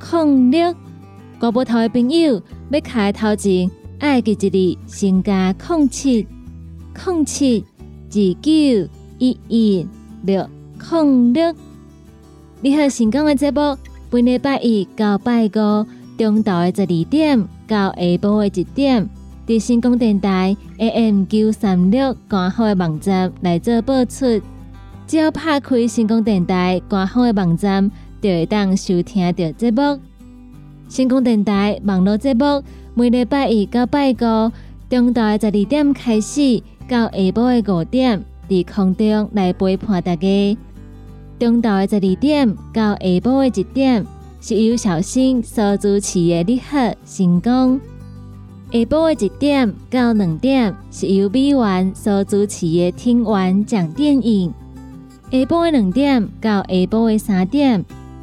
零六，国宝头的朋友要开头前，爱记一字，先加零七零七二九一一六零六。你好，成功的节目，本礼拜一到拜五，中昼的十二点到下晡的一点，伫成功电台 AM 九三六官方的网站来做播出。只要拍开成功电台官方的网站。就会当收听到节目。星空电台网络节目每礼拜一到拜五，中昼的十二点开始，到下晡的五点，伫空中来陪伴大家。中昼的十二点到下晡的一点，是由小新所主持的你好成功。下晡的一点到两点，是由美元所主持的听完讲电影。下晡的两点到下晡的三点。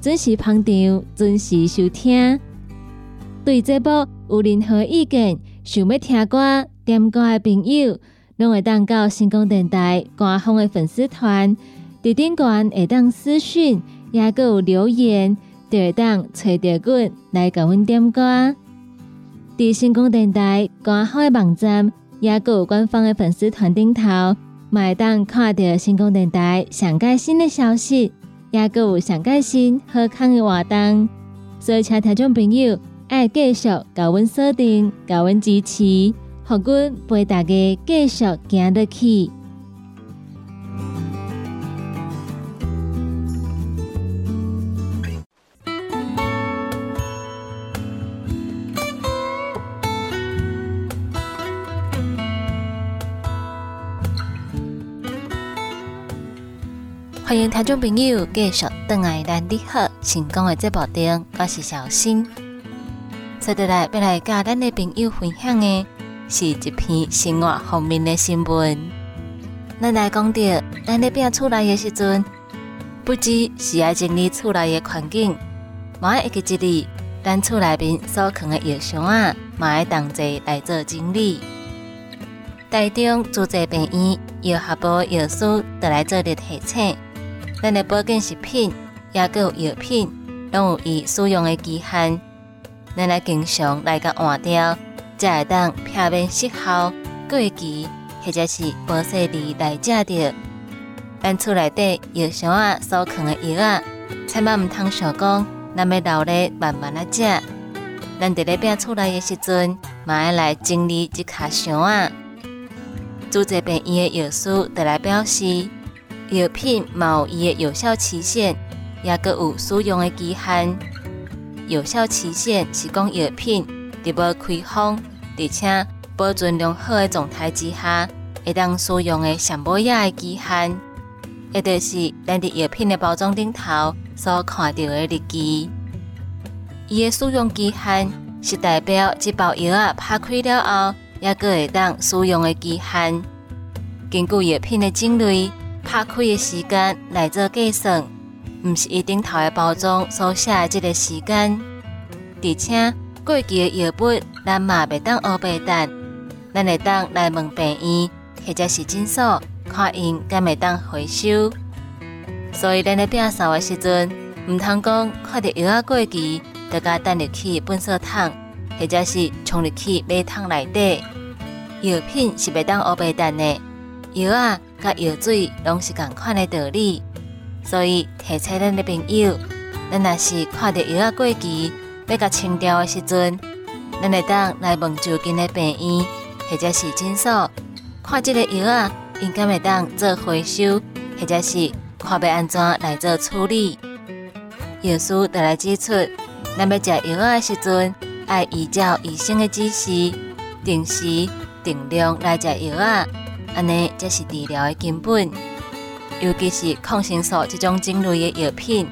准时捧场，准时收听。对这部有任何意见，想要听歌、点歌的朋友，拢会当到星光电台官方的粉丝团，伫顶端会当私讯，也个有留言，就会当找到阮来甲阮点歌。伫星光电台官方的网站，也个有官方的粉丝团顶头，会当看到星光电台上盖新的消息。也阁有上开心、好康的活动，所以请听众朋友爱继续高阮锁定、高阮支持，互阮陪大家继续行得去。听众朋友继续登来咱你好成功的节目中，我是小新。接下来要来甲咱的朋友分享的是一篇生活方面的新闻。咱来讲到咱咧变厝内的时阵，不只是爱整理厝内的环境，嘛爱记一日咱厝内面所藏的药箱啊，嘛爱同齐来做整理。台中住宅病院药学部药师都来做了提醒。咱的保健食品，也阁有药品，拢有伊使用的期限。咱来经常来甲换掉，才会当避免失效、过期，或者是保鲜剂来食着。咱厝内底药箱啊，所藏的药啊，千万毋通想讲，咱要留咧慢慢啊食。咱伫咧变厝内的时阵，嘛爱来整理一卡箱啊。主治病院的药师得来表示。药品有伊的有效期限，也阁有使用的期限。有效期限是讲药品伫无开封，而且保存良好的状态之下，会当使用的上保雅的期限，也就是咱伫药品的包装顶头所看到的日期。伊的使用期限是代表这包药啊拍开了后，也阁会当使用的期限。根据药品的种类。拍开的时间来做计算，毋是伊顶头的包装所写的这个时间。而且过期的药物，咱嘛袂当乌白等，咱会当来问病院或者是诊所，看因敢会当回收。所以咱咧摒扫的时阵，毋通讲看到药啊过期，就甲等入去粪扫桶，或者是冲入去马桶内底。药品是袂当乌白等的，药啊。甲药水拢是共款的道理，所以提醒咱的朋友，咱若是看到药啊过期，要甲清掉的时阵，咱会当来问就近的病院或者是诊所，看这个药啊，应该会当做回收，或者是看要安怎来做处理。药师就来指出，咱要食药啊的时阵，要依照医生的指示，定时定量来食药啊，安尼才是治疗的根本。尤其是抗生素这种种类的药品，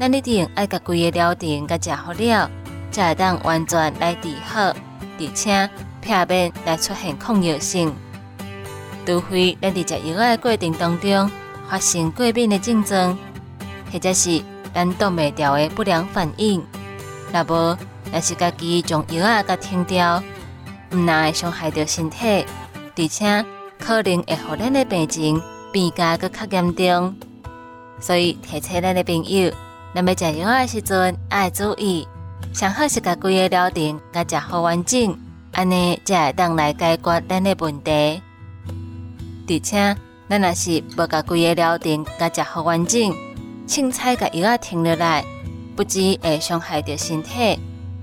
咱一定要甲规个疗程甲食好了，才会当完全来治好，而且避免来出现抗药性。除非咱伫食药的过程当中发生过敏的症状，或者是咱挡袂掉的不良反应，那无若是家己将药啊甲停掉，毋但会伤害到身体，而且可能会互咱的病情变加搁较严重。所以提醒咱的朋友，咱要食药的时阵爱注意，上好是甲规个疗程甲食好完整，安尼才会当来解决咱的问题。而且，咱若是无甲规个疗程甲食好完整，凊彩甲药啊停落来，不止会伤害着身体，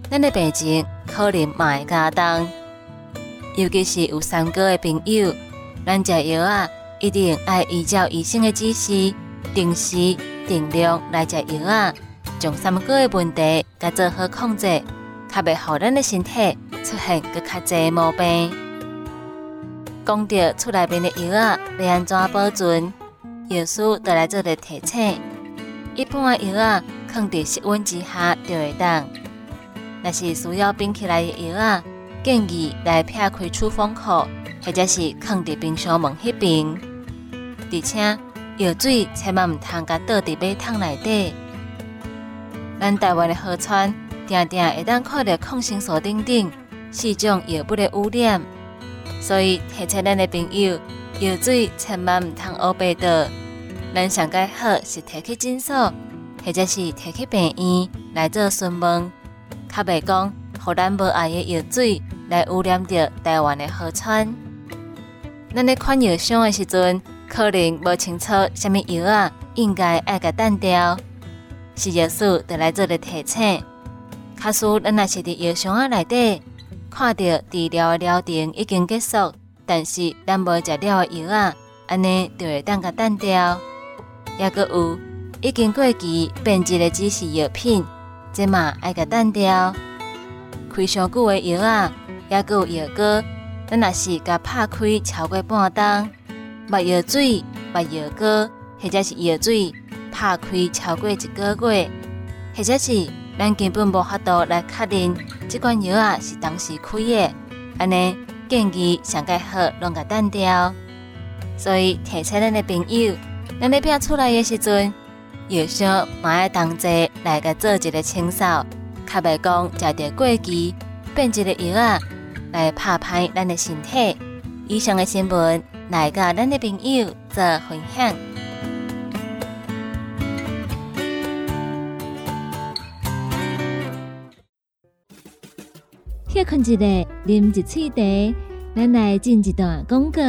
咱的病情可能嘛会加重。尤其是有三高的朋友，咱食药啊，一定要依照医生的指示，定时定量来食药啊，将三高的问题甲做好控制，较袂互咱的身体出现搁较侪毛病。讲到厝内面的药啊，要安怎保存？药师就来做个提醒。一般的药啊，放伫室温之下就会当。若是需要冰起来的药啊，建议来撇开出风口，或者是放伫冰箱门迄边。而且药水千万毋通甲倒伫马桶内底。咱台湾的河川，定定会当看到抗生素等等四种药物的污染。所以提醒咱的朋友，药水千万毋通乌白倒。咱上介好是摕去诊所，或者是摕去病院来做询问，较袂讲，互咱无爱的药水来污染着台湾的河川。咱咧看药箱的时阵，可能无清楚什么药啊，应该爱甲淡掉。是药师就来做个提醒。假使咱若是伫药箱啊内底。看到治疗的疗程已经结束，但是咱无食了的药啊，安尼就会当甲淡掉。也阁有已经过期变质的只是药品，这嘛爱甲淡掉。开上久的药啊，也阁有药膏，咱若是甲拍开超过半冬，墨药水、墨药膏，或者是药水拍开超过一个月，或者是咱根本无法度来确认。这款药啊是当时开的，安尼建议上介好拢甲淡掉。所以提醒咱的朋友，咱咧变出来的时阵，药箱嘛要同齐来甲做一个清扫，较袂讲食着过期变质的药啊来拍拍咱的身体。以上的新闻来甲咱的朋友做分享。歇困一下，啉一喙茶，咱来进一段广告。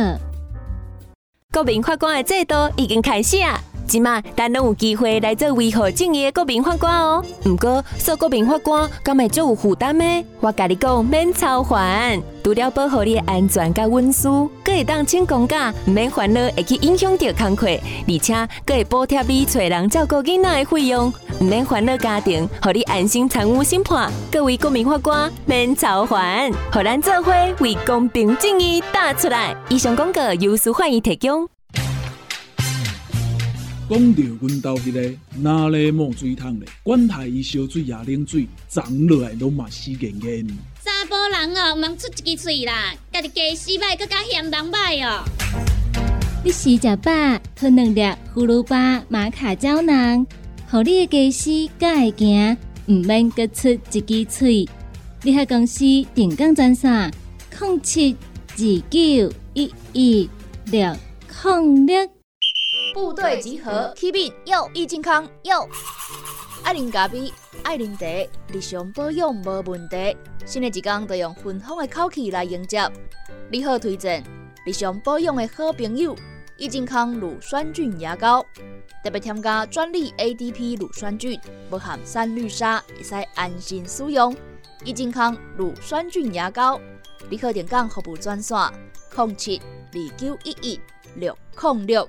国民法官的制度已经开始啊！即马咱拢有机会来做维护正义的国民法官哦。毋过做国民法官敢会足有负担呢？我甲你讲，免操烦，除了保护你的安全甲温书，阁会当请公假，免烦恼会去影响到工课，而且阁会补贴你找人照顾囡仔的费用，毋免烦恼家庭，互你安心参与审判。各位国民法官，免操烦，互咱做伙为公平正义打出来。以上广告由司法院提供。讲到阮兜迄个哪里冒水桶咧，管他伊烧水也冷水，长落来拢嘛死严严。查甫人哦，毋通出一支嘴啦，家己家洗歹，更加嫌人歹哦。你时食饱，吞两粒葫芦巴、马卡胶囊，互你的家洗更会行，毋免各出一支嘴。你喺公司定岗专线：零七二九一一六零六。部队集合，启禀哟，易健康哟，爱啉咖啡，爱啉茶，日常保养无问题。新的一天都用芬芳的口气来迎接。你好，推荐日常保养的好朋友益健康乳酸菌牙膏，特别添加专利 ADP 乳酸菌，不含三氯沙，会使安心使用。益健康乳酸菌牙膏，立刻点讲服务专线：零七二九一一六零六。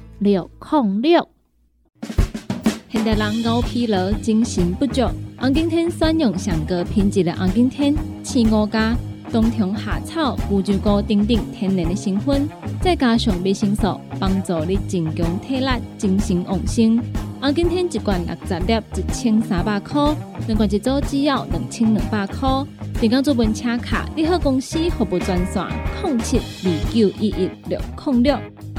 六零六。现代人熬疲劳、精神不足，红景天选用上个品质的红景天，青五加。冬虫夏草、乌鸡菇等等天然的成分，再加上维生素，帮助你增强体力、精神旺盛。我今天一罐六十粒，一千三百块；两罐一组只要两千两百块。订购做本车卡，你好公司服务专线：零七二九一一六零六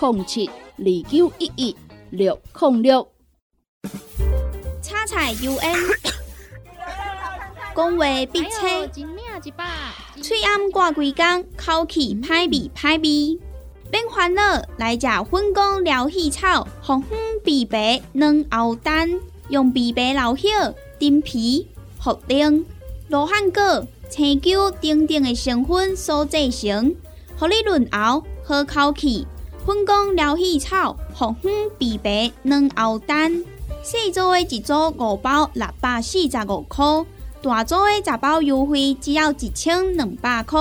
零七二九一一六零六。叉彩 UN。讲话必切，嘴暗挂几工，口气歹味歹味。变烦恼来食粉工疗气草，红粉枇杷软藕丹，用枇杷老叶、丁皮、茯苓、罗汉果、青椒等等的成分所制成，合你润喉好口气。粉工疗气草，红粉枇杷软藕丹，细组的一组五包，六百四十五块。大组的十包优惠只要一千两百块。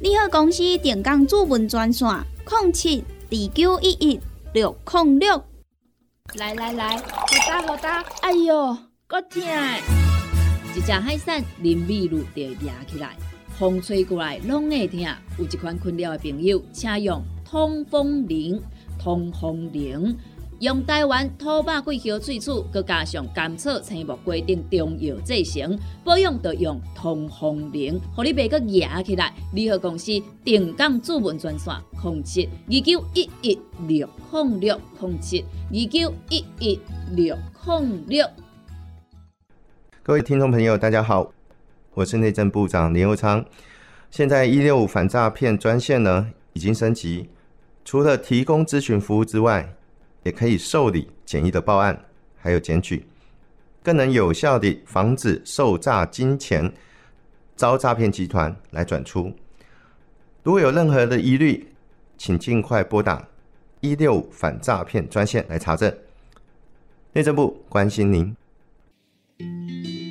你好，公司电工主文专线：零七二九一一六零六。来来来，好打好打！哎哟，够痛！一只海扇淋雨露就压起来，风吹过来拢会痛。有一款困扰的朋友，请用通风铃，通风铃。用台湾土白桂花萃取，佮加上甘草、青木规定中药制成，保养要用通风灵，互你袂佮压起来。联合公司定岗主文专线：零七二九一一六零六零七二九一一六零六。各位听众朋友，大家好，我是内政部长林佑昌。现在一六五反诈骗专线呢已经升级，除了提供咨询服务之外，也可以受理简易的报案，还有检举，更能有效地防止受诈金钱遭诈骗集团来转出。如果有任何的疑虑，请尽快拨打一六反诈骗专线来查证。内政部关心您。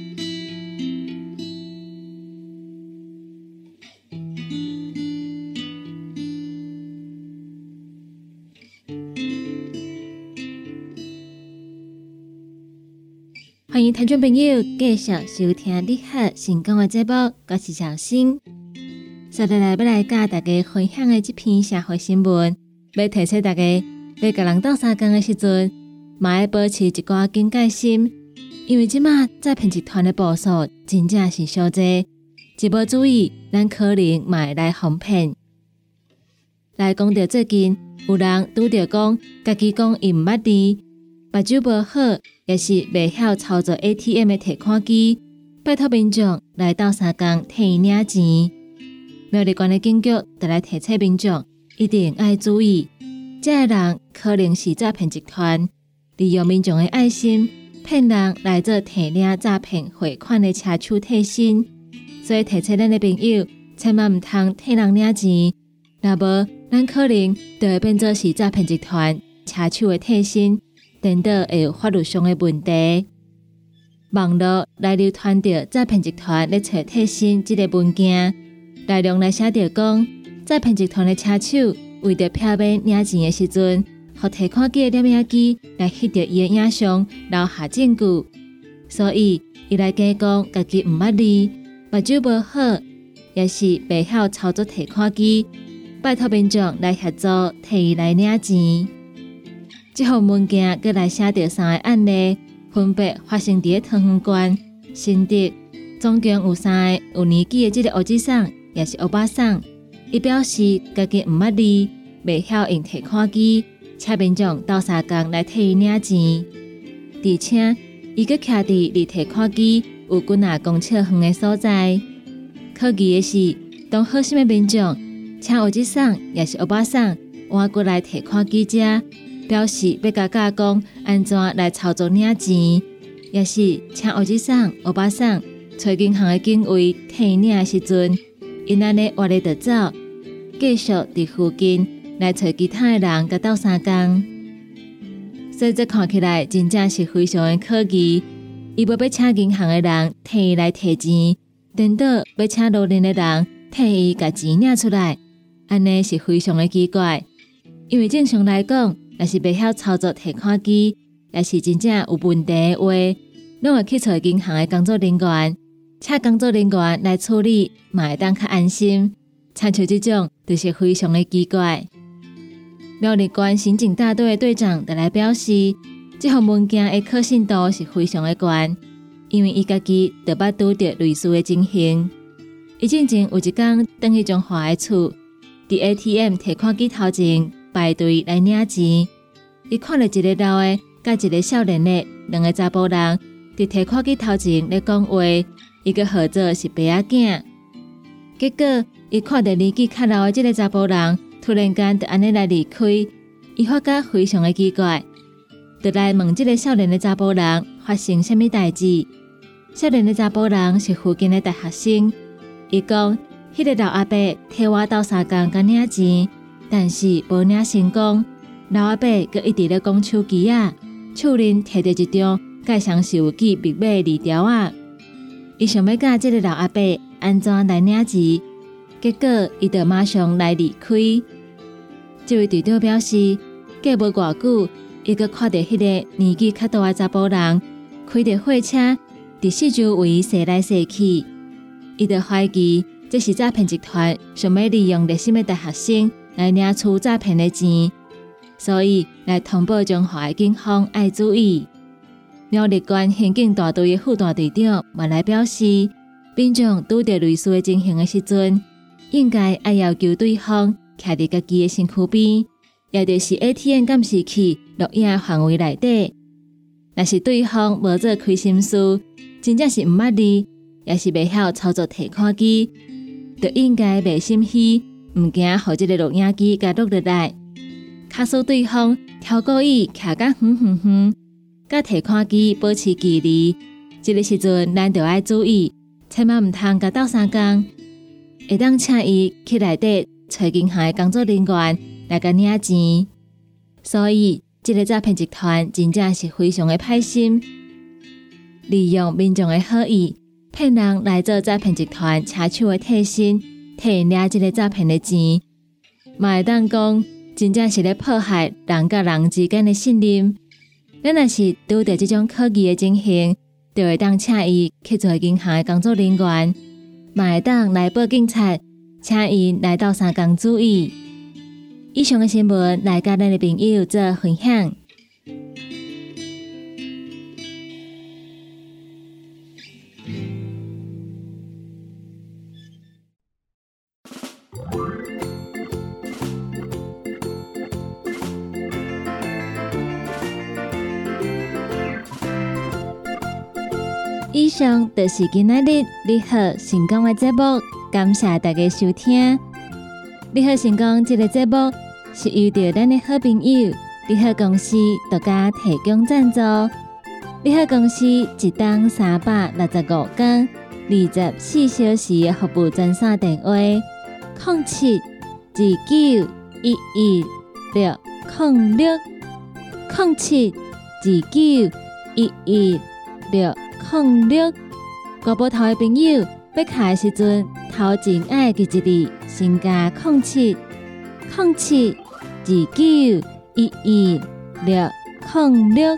欢迎听众朋友继续收听你好成功的节目，我是小新。接下来要来教大家分享的这篇社会新闻，要提醒大家，要甲人斗相共的时阵，嘛要保持一寡警戒心，因为即马诈骗集团的步数真正是小济，一不注意，咱可能嘛会来哄骗。来讲到最近有人拄着讲，家己讲伊毋捌字。目睭无好，也是未晓操作 ATM 的提款机，拜托民众来到三江替伊领钱。苗栗县的警局得来提醒民众，一定要注意，这个人可能是诈骗集团，利用民众的爱心骗人来做提领诈骗汇款的车手替身。所以提醒咱的朋友，千万唔通替人领钱，若无咱可能就会变做是诈骗集团车手的替身。颠倒会有法律上的问题，网络来流传着诈骗集团咧找替身这个文件，内容来写着讲，诈骗集团的车手为着漂边领钱的时阵，互提款机的摄影机来翕到伊的影像，留下证据。所以，伊来假讲家己毋捌字，目睭无好，也是袂晓操作提款机，拜托民众来协助替伊来领钱。这份文件佮来写着三个案例，分别发生伫个汤圆馆、新德，总共有三个有年纪的这个乌子桑，也是欧巴桑。伊表示家己毋捌字，未晓用提款机，请民众到三工来替伊领钱。而且伊佮徛伫离提款机有几啊公尺远的所在。可疑的是，当好心的民众请乌子桑，也是欧巴桑，换过来提款机遮。表示要甲家讲安怎来操作领钱，也是请儿子送、欧巴送，找银行的警卫替领时阵，因安尼活咧就走，继续伫附近来找其他的人甲斗相共。所以这看起来真正是非常的可疑。伊要要请银行的人替伊来提钱，等到要请路人的人替伊甲钱领出来，安尼是非常的奇怪。因为正常来讲，也是袂晓操作提款机，也是真正有问题的话，拢会去找银行的工作人员，请工作人员来处理，嘛会当较安心。参像这种，就是非常的奇怪。苗栗县刑警大队的队长就来表示，这份文件的可信度是非常的高，因为伊家己就捌拄着类似的情形。伊之前有一天等去中华的厝，伫 ATM 提款机头前。排队来领钱，伊看到一个老的，甲一个少年的两个查甫人伫提款机头前咧讲话，伊个合作是白仔囝。结果伊看到年纪较老的这个查甫人突然间就安尼来离开，伊发觉非常的奇怪，就来问这个少年的查甫人发生什么代志。少年的查甫人是附近的大学生，伊讲，迄个老阿伯替我斗三工甲领钱。但是无领成功，老阿伯佮一直咧讲手机啊，手里摕着一张盖上手机密码字条啊。伊想要教即个老阿伯安怎来领钱，结果伊就马上来离开。这位队长表示，过无偌久，伊佮看到迄个年纪较大的查甫人开着货车伫四周围踅来踅去，伊就怀疑这是诈骗集团想要利用热心诶大学生。来领取诈骗的钱，所以来通报中华的警方要注意。苗栗县刑警大队的副大队长嘛来表示，民众拄着类似的情形的时阵，应该爱要求对方徛伫家己的身躯边，也就是 ATM 监视器录影范围内底。若是对方无做亏心事，真正是毋捌字，也是未晓操作提款机，就应该袂心虚。毋惊，互即个录影机甲录落来，卡数对方超过伊徛甲远远远，甲提款机保持距离。即个时阵，咱就爱注意，千万毋通甲斗相共，会当请伊去内底找银行的工作人员来甲领钱。所以，即个诈骗集团真正是非常的歹心，利用民众的好意，骗人来做诈骗集团车手的替身。替领这个诈骗的钱，嘛会当讲真正是咧破坏人甲人之间的信任。咱若是拄着这种可疑的情形，就会当请伊去做银行的工作人员，嘛会当来报警察，请伊来到三江注意。以上的新闻来甲咱的朋友做分享。上就是今仔日你好成功的节目，感谢大家收听。你好成功这个节目是由着咱的好朋友你好公司独家提供赞助。你好公司一档三百六十五天二十四小时的服务专线电话：零七二九一一六零六零七二九一一六。控六，国宝头的朋友要卡的时阵，头前爱记一字，先加控七，零七二九一一六零六。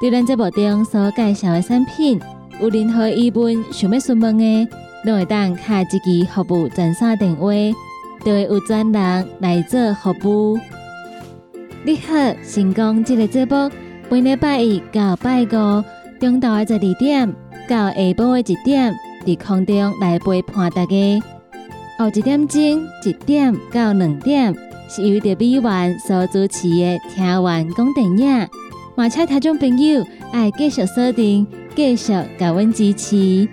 对咱节目中所介绍的产品，有任何疑问想要询问的，都会当下一支服务专线电话，就会有专人来做服务。你好，成功这个节目，每礼拜一到拜五中昼的十二点到下晡的一点，在空中来陪伴大家。后一点钟一点到两点，是由着美元所主持的听完讲电影。马车听众朋友爱继续锁定，继续给阮支持。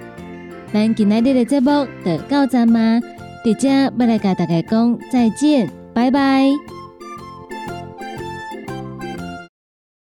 咱今日的节目就到这吗？伫遮要来甲大家讲再见，拜拜。